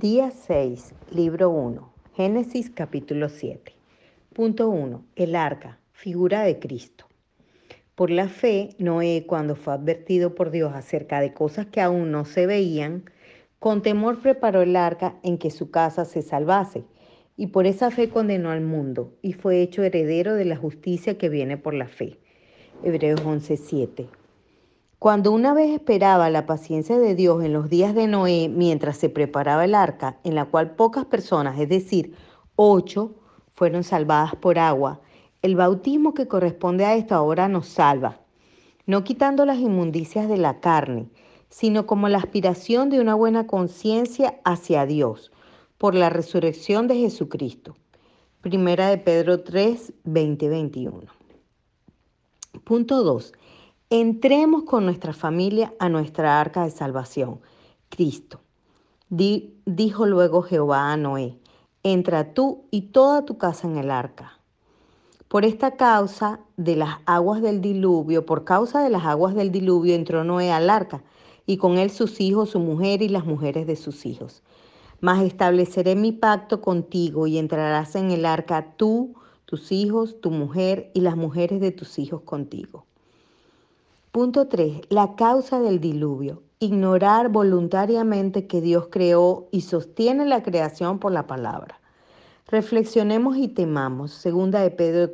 Día 6, libro 1, Génesis capítulo 7. Punto 1. El arca, figura de Cristo. Por la fe, Noé, cuando fue advertido por Dios acerca de cosas que aún no se veían, con temor preparó el arca en que su casa se salvase, y por esa fe condenó al mundo, y fue hecho heredero de la justicia que viene por la fe. Hebreos 11:7. Cuando una vez esperaba la paciencia de Dios en los días de Noé mientras se preparaba el arca, en la cual pocas personas, es decir, ocho, fueron salvadas por agua, el bautismo que corresponde a esto ahora nos salva, no quitando las inmundicias de la carne, sino como la aspiración de una buena conciencia hacia Dios, por la resurrección de Jesucristo. Primera de Pedro 3, 20, 21. Punto 2. Entremos con nuestra familia a nuestra arca de salvación, Cristo. dijo luego Jehová a Noé, entra tú y toda tu casa en el arca. Por esta causa de las aguas del diluvio, por causa de las aguas del diluvio entró Noé al arca, y con él sus hijos, su mujer y las mujeres de sus hijos. Mas estableceré mi pacto contigo y entrarás en el arca tú, tus hijos, tu mujer y las mujeres de tus hijos contigo. Punto 3. La causa del diluvio. Ignorar voluntariamente que Dios creó y sostiene la creación por la palabra. Reflexionemos y temamos. Segunda de Pedro,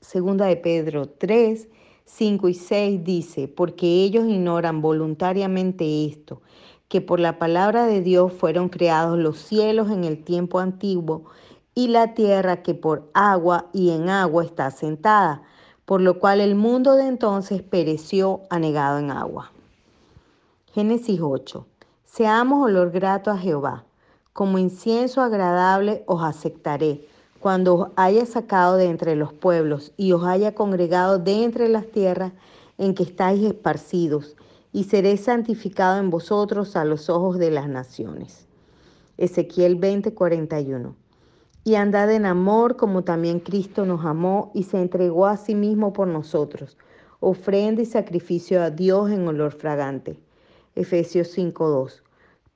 segunda de Pedro 3, 5 y 6 dice, porque ellos ignoran voluntariamente esto, que por la palabra de Dios fueron creados los cielos en el tiempo antiguo y la tierra que por agua y en agua está sentada por lo cual el mundo de entonces pereció anegado en agua. Génesis 8. Seamos olor grato a Jehová. Como incienso agradable os aceptaré cuando os haya sacado de entre los pueblos y os haya congregado de entre las tierras en que estáis esparcidos, y seré santificado en vosotros a los ojos de las naciones. Ezequiel 20:41 y andad en amor como también Cristo nos amó y se entregó a sí mismo por nosotros, ofrenda y sacrificio a Dios en olor fragante. Efesios 5:2.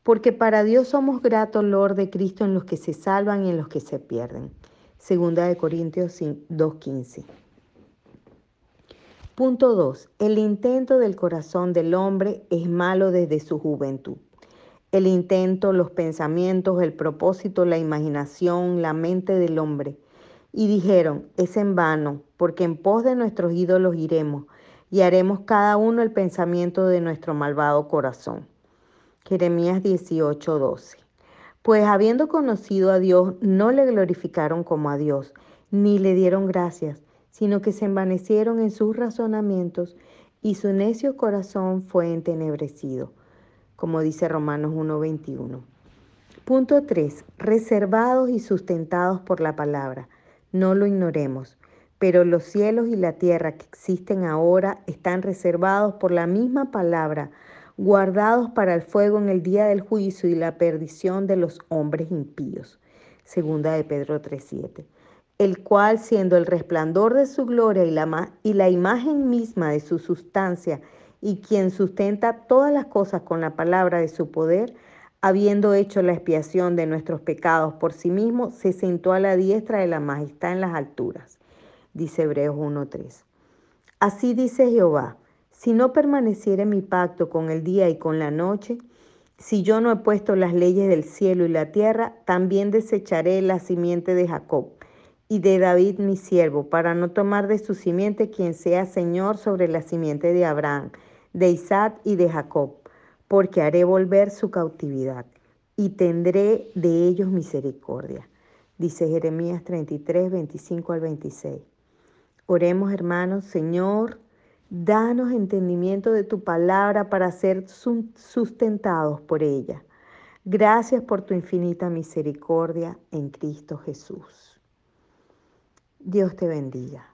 Porque para Dios somos grato olor de Cristo en los que se salvan y en los que se pierden. Segunda de Corintios 2:15. Punto 2. El intento del corazón del hombre es malo desde su juventud el intento, los pensamientos, el propósito, la imaginación, la mente del hombre. Y dijeron, es en vano, porque en pos de nuestros ídolos iremos y haremos cada uno el pensamiento de nuestro malvado corazón. Jeremías 18:12. Pues habiendo conocido a Dios, no le glorificaron como a Dios, ni le dieron gracias, sino que se envanecieron en sus razonamientos y su necio corazón fue entenebrecido como dice Romanos 1.21. Punto 3. Reservados y sustentados por la palabra. No lo ignoremos, pero los cielos y la tierra que existen ahora están reservados por la misma palabra, guardados para el fuego en el día del juicio y la perdición de los hombres impíos. Segunda de Pedro 3.7 el cual siendo el resplandor de su gloria y la, y la imagen misma de su sustancia, y quien sustenta todas las cosas con la palabra de su poder, habiendo hecho la expiación de nuestros pecados por sí mismo, se sentó a la diestra de la majestad en las alturas. Dice Hebreos 1.3. Así dice Jehová, si no permaneciere mi pacto con el día y con la noche, si yo no he puesto las leyes del cielo y la tierra, también desecharé la simiente de Jacob y de David mi siervo, para no tomar de su simiente quien sea Señor sobre la simiente de Abraham de Isaac y de Jacob, porque haré volver su cautividad y tendré de ellos misericordia. Dice Jeremías 33, 25 al 26. Oremos hermanos, Señor, danos entendimiento de tu palabra para ser sustentados por ella. Gracias por tu infinita misericordia en Cristo Jesús. Dios te bendiga.